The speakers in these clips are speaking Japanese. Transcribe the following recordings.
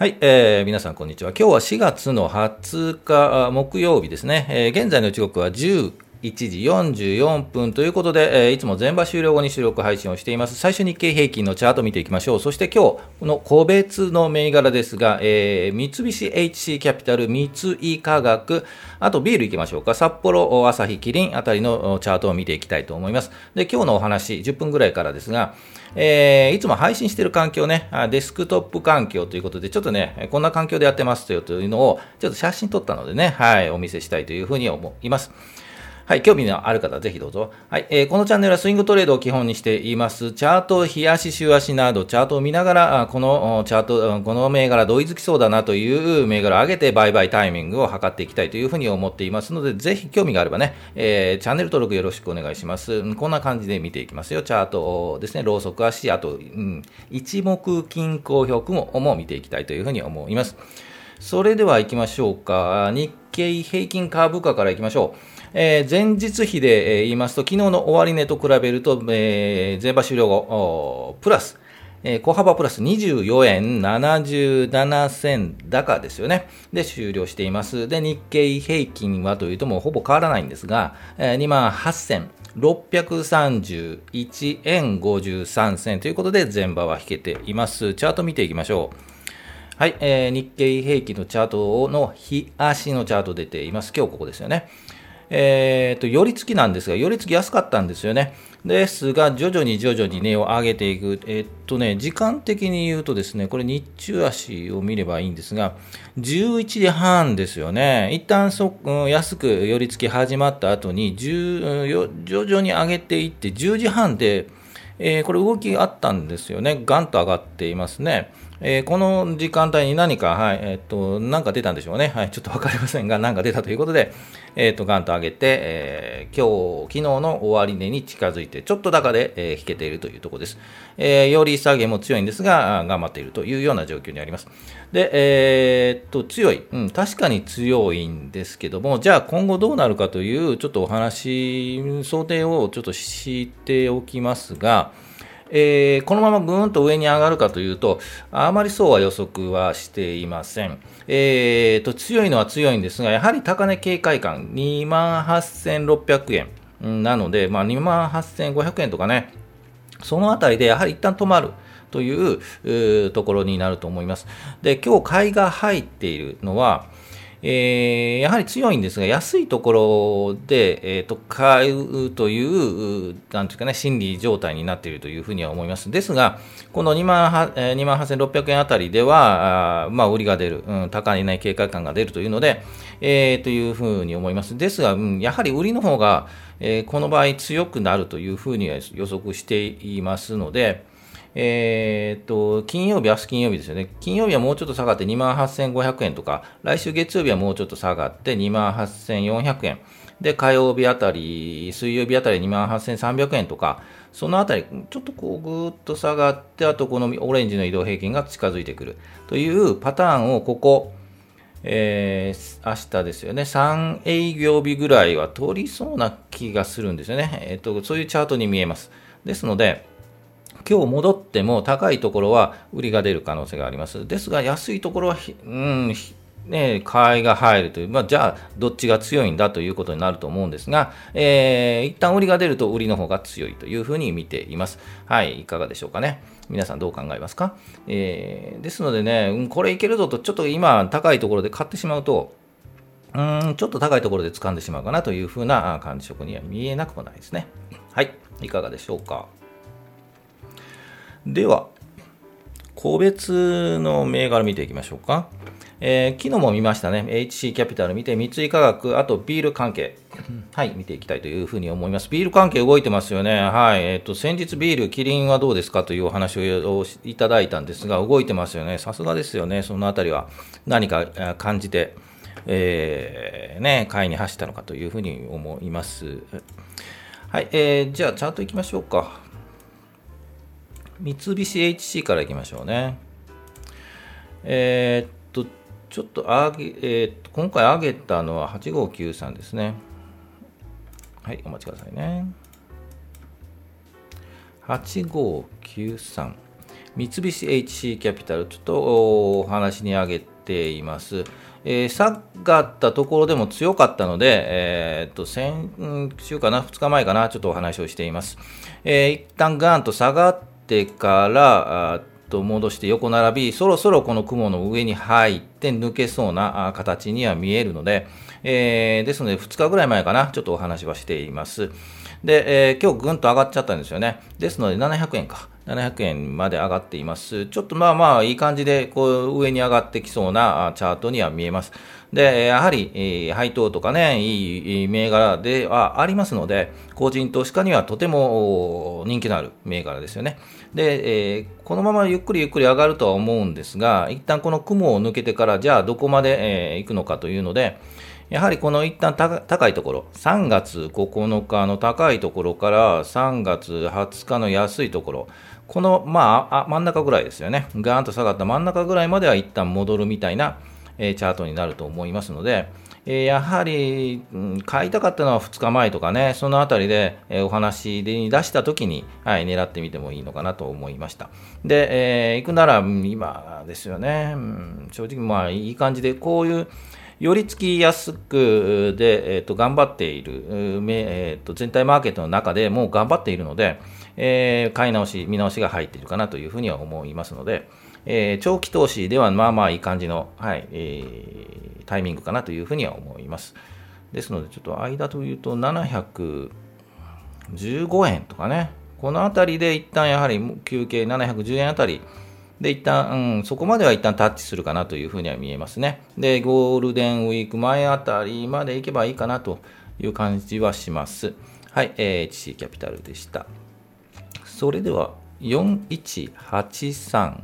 はい、えー、皆さんこんにちは。今日は4月の20日木曜日ですね。えー、現在の時刻は10 1時44分ということで、えー、いつも全場終了後に収録配信をしています。最初日経平均のチャート見ていきましょう。そして今日、この個別の銘柄ですが、えー、三菱 HC キャピタル、三井化学、あとビールいきましょうか。札幌、朝日、キリンあたりのチャートを見ていきたいと思います。で、今日のお話、10分ぐらいからですが、えー、いつも配信している環境ね、デスクトップ環境ということで、ちょっとね、こんな環境でやってますよというのを、ちょっと写真撮ったのでね、はい、お見せしたいというふうに思います。はい、興味のある方、ぜひどうぞ。はい、えー、このチャンネルはスイングトレードを基本にしています。チャート、日足、週足など、チャートを見ながら、このチャート、この銘柄、同意づきそうだなという銘柄を上げて、売買タイミングを測っていきたいというふうに思っていますので、ぜひ興味があればね、えー、チャンネル登録よろしくお願いします。こんな感じで見ていきますよ。チャートですね、ローソク足、あと、うん、一目均衡表もも見ていきたいというふうに思います。それでは行きましょうか。日経平均株価から行きましょう。えー、前日比で、言いますと、昨日の終値と比べると、えー、前場終了後、プラス、えー、小幅プラス24円77銭高ですよね。で、終了しています。で、日経平均はというともうほぼ変わらないんですが、えー、2万8631円53銭ということで、前場は引けています。チャート見ていきましょう。はい、えー、日経平均のチャートの日足のチャート出ています。今日ここですよね。えーと、寄り付きなんですが、寄り付き安かったんですよね。ですが、徐々に徐々に値を上げていく、えー、っとね、時間的に言うとですね、これ日中足を見ればいいんですが、11時半ですよね。一旦そ、安く寄り付き始まった後に、徐々に上げていって、10時半で、えー、これ動きがあったんですよね。ガンと上がっていますね。えー、この時間帯に何か、はい、えー、っと、なんか出たんでしょうね。はい、ちょっとわかりませんが、なんか出たということで、えっと、ガンと上げて、えー、今日、昨日の終値に近づいて、ちょっと高で、え、引けているというところです。えー、より下げも強いんですが、頑張っているというような状況にあります。で、え、っと、強い、うん、確かに強いんですけども、じゃあ今後どうなるかという、ちょっとお話、想定をちょっとしておきますが、えー、このままぐーんと上に上がるかというと、あまりそうは予測はしていません。えーと、強いのは強いんですが、やはり高値警戒感、2万8600円なので、まあ、2万8500円とかね、そのあたりでやはり一旦止まる。というところになると思います。で、今日買いが入っているのは、えー、やはり強いんですが、安いところで、えーと、買うという、なんていうかね、心理状態になっているというふうには思います。ですが、この2万 ,2 万8600円あたりでは、あまあ、売りが出る、うん、高い、警戒感が出るというので、えー、というふうに思います。ですが、うん、やはり売りの方が、えー、この場合強くなるというふうには予測していますので、えー、っと、金曜日、明日金曜日ですよね。金曜日はもうちょっと下がって28,500円とか、来週月曜日はもうちょっと下がって28,400円。で、火曜日あたり、水曜日あたり28,300円とか、そのあたり、ちょっとこうぐーっと下がって、あとこのオレンジの移動平均が近づいてくるというパターンをここ、えー、明日ですよね、3営業日ぐらいは取りそうな気がするんですよね。えっ、ー、と、そういうチャートに見えます。ですので、今日戻っても高いところは売りが出る可能性があります。ですが、安いところは、うん、ね、買いが入るという、まあ、じゃあ、どっちが強いんだということになると思うんですが、えー、一旦売りが出ると売りの方が強いというふうに見ています。はい、いかがでしょうかね。皆さんどう考えますか、えー、ですのでね、これいけるぞと、ちょっと今、高いところで買ってしまうと、うん、ちょっと高いところで掴んでしまうかなというふうな感触には見えなくもないですね。はい、いかがでしょうか？では、個別の銘柄見ていきましょうか。えー、昨日も見ましたね。HC キャピタル見て、三井化学、あとビール関係。はい、見ていきたいというふうに思います。ビール関係動いてますよね。はい。えっ、ー、と、先日ビール、キリンはどうですかというお話をいただいたんですが、動いてますよね。さすがですよね。そのあたりは何か感じて、えー、ね、買いに走ったのかというふうに思います。はい。えー、じゃあ、チャートいきましょうか。三菱 HC からいきましょうね。えー、っと、ちょっと上げ、えー、っと、今回上げたのは8593ですね。はい、お待ちくださいね。8593。三菱 HC キャピタル、ちょっとお話に挙げています。えー、下がったところでも強かったので、えー、っと、先週かな、2日前かな、ちょっとお話をしています。えー、一旦ガーンと下がってから、と戻して横並び、そろそろこの雲の上に入って抜けそうな形には見えるので、えー、ですので2日ぐらい前かな、ちょっとお話はしています。で、えー、今日ぐんと上がっちゃったんですよね。ですので700円か。700円まで上がっています。ちょっとまあまあいい感じでこう上に上がってきそうなチャートには見えます。で、やはり、え、配当とかね、いい銘柄ではありますので、個人投資家にはとても人気のある銘柄ですよね。で、え、このままゆっくりゆっくり上がるとは思うんですが、一旦この雲を抜けてから、じゃあどこまで、え、行くのかというので、やはりこの一旦高いところ、3月9日の高いところから3月20日の安いところ、この、まあ、真ん中ぐらいですよね。ガーンと下がった真ん中ぐらいまでは一旦戻るみたいな、えー、チャートになると思いますので、えー、やはり、うん、買いたかったのは2日前とかね、そのあたりで、えー、お話に出したときに、はい、狙ってみてもいいのかなと思いました。で、えー、行くなら今ですよね、うん、正直まあいい感じで、こういう、寄り付きやすくで、えーと、頑張っている、えーと、全体マーケットの中でもう頑張っているので、えー、買い直し、見直しが入っているかなというふうには思いますので、えー、長期投資ではまあまあいい感じの、はいえー、タイミングかなというふうには思います。ですので、ちょっと間というと715円とかね、このあたりで一旦やはり休憩710円あたり、で、一旦、うん、そこまでは一旦タッチするかなというふうには見えますね。で、ゴールデンウィーク前あたりまで行けばいいかなという感じはします。はい、えー、HC キャピタルでした。それでは、4183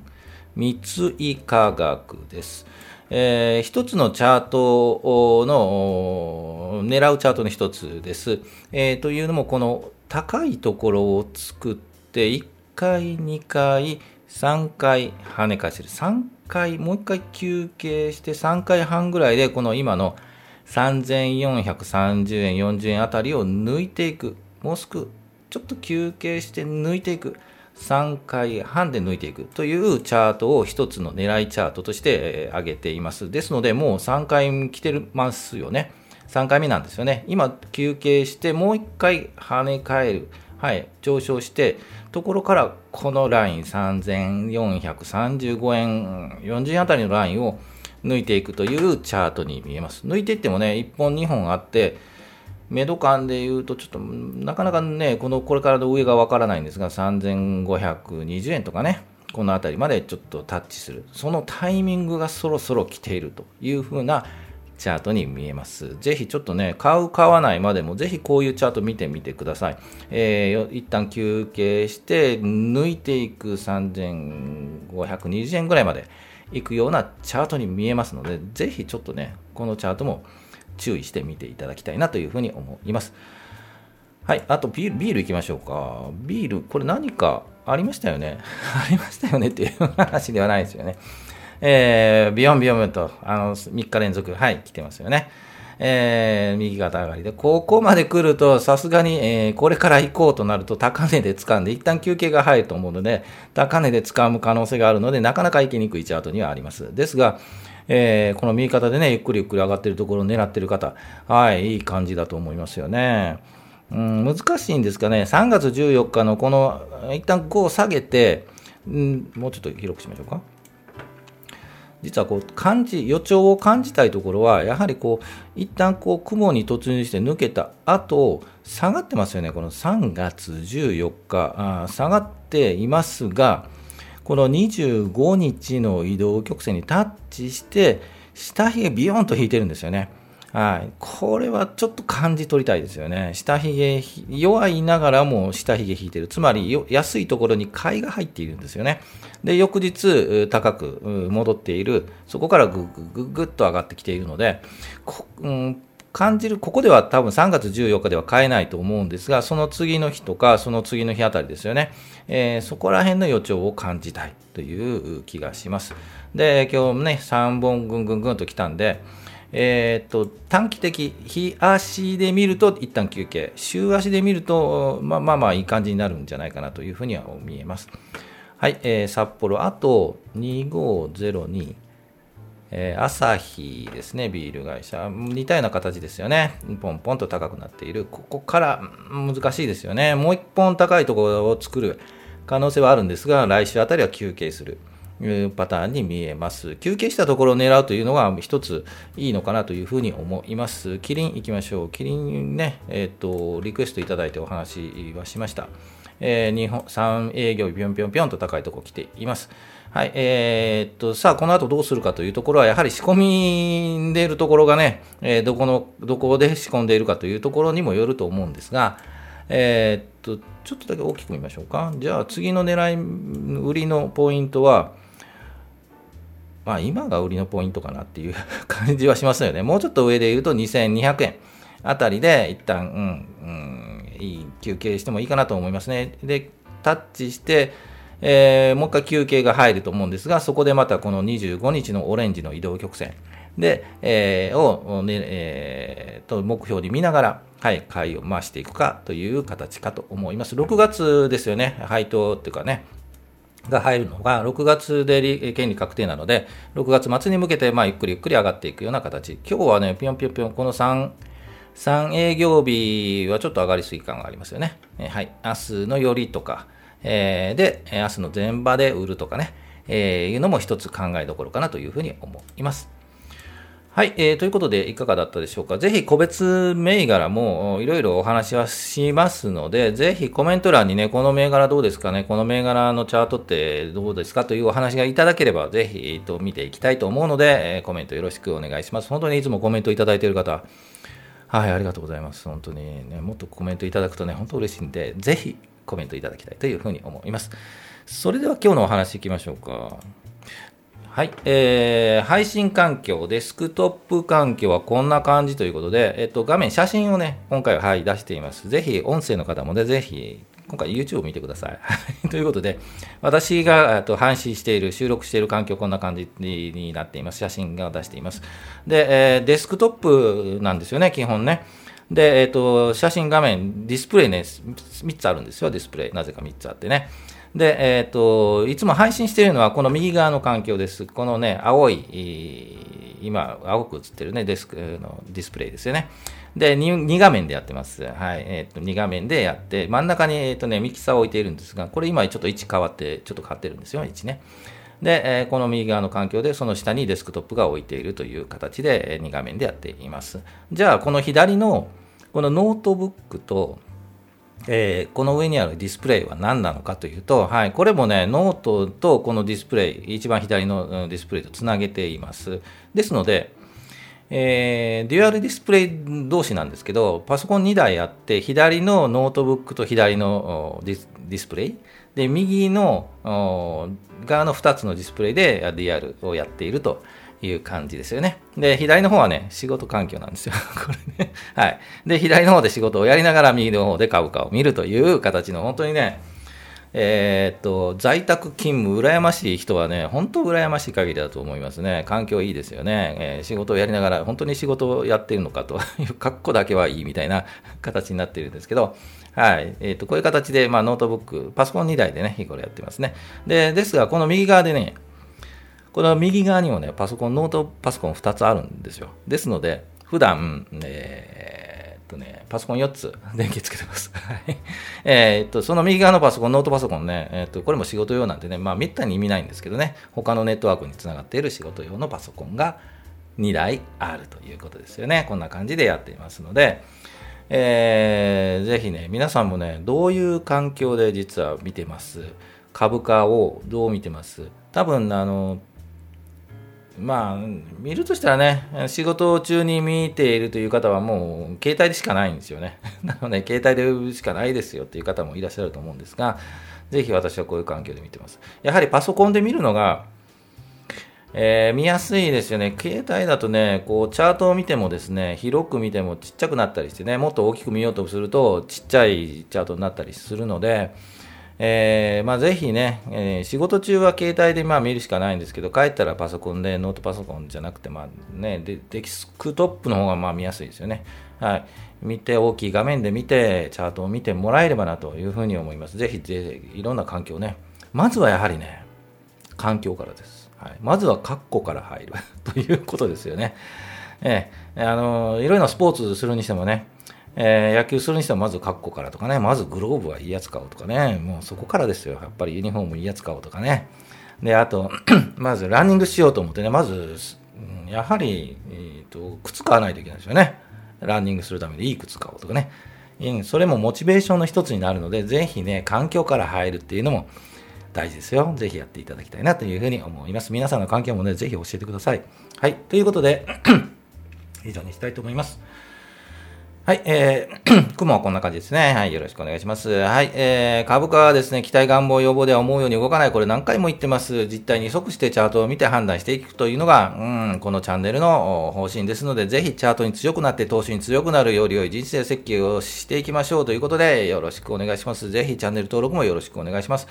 三井化学です。えー、一つのチャートの狙うチャートの一つです。えー、というのも、この高いところを作って、1回、2回、3回跳ね返せる。3回、もう1回休憩して3回半ぐらいで、この今の3430円、40円あたりを抜いていく。もうすぐ、ちょっと休憩して抜いていく。3回半で抜いていくというチャートを一つの狙いチャートとして挙げています。ですので、もう3回来てますよね。3回目なんですよね。今、休憩して、もう1回跳ね返る。はい、上昇して、ところからこのライン3435円、40円あたりのラインを抜いていくというチャートに見えます。抜いていってもね、1本2本あって、メド感で言うと、ちょっとなかなかね、このこれからの上がわからないんですが、3520円とかね、この辺りまでちょっとタッチする、そのタイミングがそろそろ来ているというふうなチャートに見えます。ぜひちょっとね、買う、買わないまでも、ぜひこういうチャート見てみてください。えー、一旦休憩して、抜いていく3520円ぐらいまでいくようなチャートに見えますので、ぜひちょっとね、このチャートも注意してみていただきたいなというふうに思います。はい、あとビール、ビールいきましょうか。ビール、これ何かありましたよね？ありましたよねっていう話ではないですよね。えー、ビヨンビヨンと、あの、3日連続、はい、来てますよね。えー、右肩上がりで、ここまで来ると、さすがに、えー、これから行こうとなると、高値で掴んで、一旦休憩が入ると思うので、高値で掴む可能性があるので、なかなか行きにくいチャートにはあります。ですが、えー、この右肩でね、ゆっくりゆっくり上がってるところを狙ってる方、はい、いい感じだと思いますよね。うん、難しいんですかね。3月14日のこの、一旦こう下げて、うん、もうちょっと広くしましょうか。実はこう感じ予兆を感じたいところはやはりこう一旦こう雲に突入して抜けた後下がってますよねこの3月14日あ下がっていますがこの25日の移動曲線にタッチして下髭ビヨンと引いてるんですよね。はい、これはちょっと感じ取りたいですよね。下髭、弱いながらも下髭引いてる。つまり、安いところに買いが入っているんですよね。で、翌日、高く戻っている。そこからぐぐぐぐっと上がってきているので、こうん、感じる、ここでは多分3月14日では買えないと思うんですが、その次の日とか、その次の日あたりですよね。えー、そこら辺の予兆を感じたいという気がします。で、今日ね、3本ぐんぐんぐんと来たんで、えー、と短期的、日足で見ると一旦休憩、週足で見ると、まあまあまあいい感じになるんじゃないかなというふうには見えます。はい、えー札幌、あと2502、えー、朝日ですね、ビール会社。似たような形ですよね。ポンポンと高くなっている。ここから難しいですよね。もう一本高いところを作る可能性はあるんですが、来週あたりは休憩する。いうパターンに見えます。休憩したところを狙うというのが一ついいのかなというふうに思います。キリン行きましょう。キリンね、えっ、と、リクエストいただいてお話はしました。えー、日本3営業日ぴょんぴょんぴょんと高いところ来ています。はい、えーっと、さあ、この後どうするかというところは、やはり仕込みでいるところがね、えーどこの、どこで仕込んでいるかというところにもよると思うんですが、えーっと、ちょっとだけ大きく見ましょうか。じゃあ、次の狙い、売りのポイントは、まあ、今が売りのポイントかなっていう 感じはしますよね。もうちょっと上で言うと2200円あたりで一旦、うん、うん、いい休憩してもいいかなと思いますね。で、タッチして、えーもう一回休憩が入ると思うんですが、そこでまたこの25日のオレンジの移動曲線で、えーを、ねえーと目標に見ながら、はい、買いを回していくかという形かと思います。6月ですよね、配当っていうかね、が入るのが、6月で権利確定なので、6月末に向けて、まあ、ゆっくりゆっくり上がっていくような形。今日はね、ぴょんぴょんぴょん、この3、3営業日はちょっと上がりすぎ感がありますよね。えはい。明日の寄りとか、えーで、明日の前場で売るとかね、えーいうのも一つ考えどころかなというふうに思います。はい、えーということでいかがだったでしょうか？ぜひ個別銘柄もいろいろお話はしますので、ぜひコメント欄にね、この銘柄どうですかね、この銘柄のチャートってどうですか？というお話がいただければ、ぜひ、えーと見ていきたいと思うので、えーコメントよろしくお願いします。本当にいつもコメントいただいている方、はい、ありがとうございます。本当にね、もっとコメントいただくとね、本当嬉しいんで、ぜひコメントいただきたいというふうに思います。それでは今日のお話いきましょうか。はい、えー配信環境、デスクトップ環境はこんな感じということで、えっと、画面、写真をね、今回は、はい、出しています。ぜひ、音声の方もね、ぜひ、今回 YouTube を見てください。は いということで、私がえっと配信している、収録している環境、こんな感じになっています。写真が出しています。で、えーデスクトップなんですよね、基本ね。で、えっ、と、写真画面、ディスプレイね、3つあるんですよ、ディスプレイ。なぜか3つあってね。で、えっ、と、いつも配信しているのは、この右側の環境です。このね、青い、今、青く映ってるね、デスクのディスプレイですよね。で、2, 画面でやってます。はい。えっ、と、2画面でやって、真ん中に、えっ、とね、ミキサーを置いているんですが、これ今ちょっと位置変わって、ちょっと変わってるんですよ、位置ね。で、えこの右側の環境で、その下にデスクトップが置いているという形で、2画面でやっています。じゃあ、この左の、このノートブックと、えーこの上にあるディスプレイは何なのかというと、はい、これもね、ノートとこのディスプレイ、一番左のディスプレイとつなげています。ですので、えーデュアルディスプレイ同士なんですけど、パソコン2台あって、左のノートブックと左のディスプレイ、で、右の側の2つのディスプレイでリアルをやっているという感じですよね。で、左の方はね、仕事環境なんですよ。これね。はい。で、左の方で仕事をやりながら、右の方で株価を見るという形の、本当にね、えーっと、在宅勤務、羨ましい人はね、本当羨ましい限りだと思いますね。環境いいですよね。えー仕事をやりながら、本当に仕事をやっているのかという、格好だけはいいみたいな 形になっているんですけど、はい。えーっと、こういう形で、まあ、ノートブック、パソコン2台でね、日頃やってますね。で、ですが、この右側でね、この右側にもね、パソコン、ノートパソコン2つあるんですよ。ですので、普段、えーっとね、パソコン4つ電気つけてます。はいえっと、その右側のパソコン、ノートパソコンね、えーっと、これも仕事用なんでね、まあ、めったに意味ないんですけどね、他のネットワークにつながっている仕事用のパソコンが2台あるということですよね。こんな感じでやっていますので、えーぜひね、皆さんもね、どういう環境で実は見てます？株価をどう見てます？多分、あの、まあ、見るとしたらね、仕事中に見ているという方はもう携帯でしかないんですよね。なので、携帯でしかないですよっていう方もいらっしゃると思うんですが、ぜひ私はこういう環境で見てます。やはりパソコンで見るのが、えー見やすいですよね。携帯だとね、こう、チャートを見てもですね、広く見てもちっちゃくなったりしてね、もっと大きく見ようとすると、ちっちゃいチャートになったりするので、えーまあ、ぜひね、えー仕事中は携帯でまあ見るしかないんですけど、帰ったらパソコンで、ノートパソコンじゃなくて、まあね、デデスクトップの方がまあ見やすいですよね。はい。見て、大きい画面で見て、チャートを見てもらえればなというふうに思います。ぜひ、ぜひいろんな環境ね、まずはやはりね、環境からです。はい、まずは括弧から入る ということですよね。ええ、あの、いろいろなスポーツするにしてもね、えー、野球するにしてもまず括弧からとかね、まずグローブはいいやつ買おうとかね、もうそこからですよ。やっぱりユニフォームいいやつ買おうとかね。で、あと、まずランニングしようと思ってね、まず、やはり、えーと、靴買わないといけないですよね。ランニングするためにいい靴買おうとかね。それもモチベーションの一つになるので、ぜひね、環境から入るっていうのも大事ですよ。ぜひやっていただきたいなというふうに思います。皆さんの環境もね、ぜひ教えてください。はい。ということで、以上にしたいと思います。はい、えー、雲はこんな感じですね。はい、よろしくお願いします。はい、えー、株価はですね、期待願望要望では思うように動かない。これ何回も言ってます。実態に即してチャートを見て判断していくというのが、うん、このチャンネルの方針ですので、ぜひチャートに強くなって、投資に強くなるより良い人生設計をしていきましょうということで、よろしくお願いします。ぜひチャンネル登録もよろしくお願いします。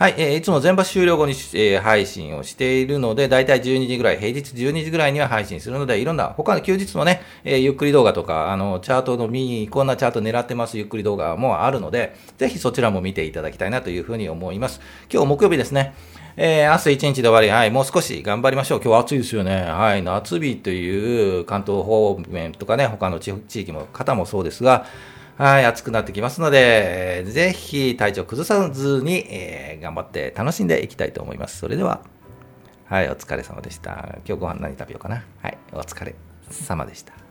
はい、えー、いつも全場終了後に、えー、配信をしているので、だいたい12時ぐらい、平日12時ぐらいには配信するので、いろんな他の休日のね、えー、ゆっくり動画とか、あの、チャートの見に、こんなチャート狙ってます、ゆっくり動画もあるので、ぜひそちらも見ていただきたいなというふうに思います。今日木曜日ですね。えー、明日一日で終わり、はい、もう少し頑張りましょう。今日暑いですよね。はい、夏日という関東方面とかね、他の地域も、方もそうですが、はい、暑くなってきますので、ぜひ体調崩さずに、えー、頑張って楽しんでいきたいと思います。それでは、はい、お疲れ様でした。今日ご飯何食べようかな。はい、お疲れ様でした。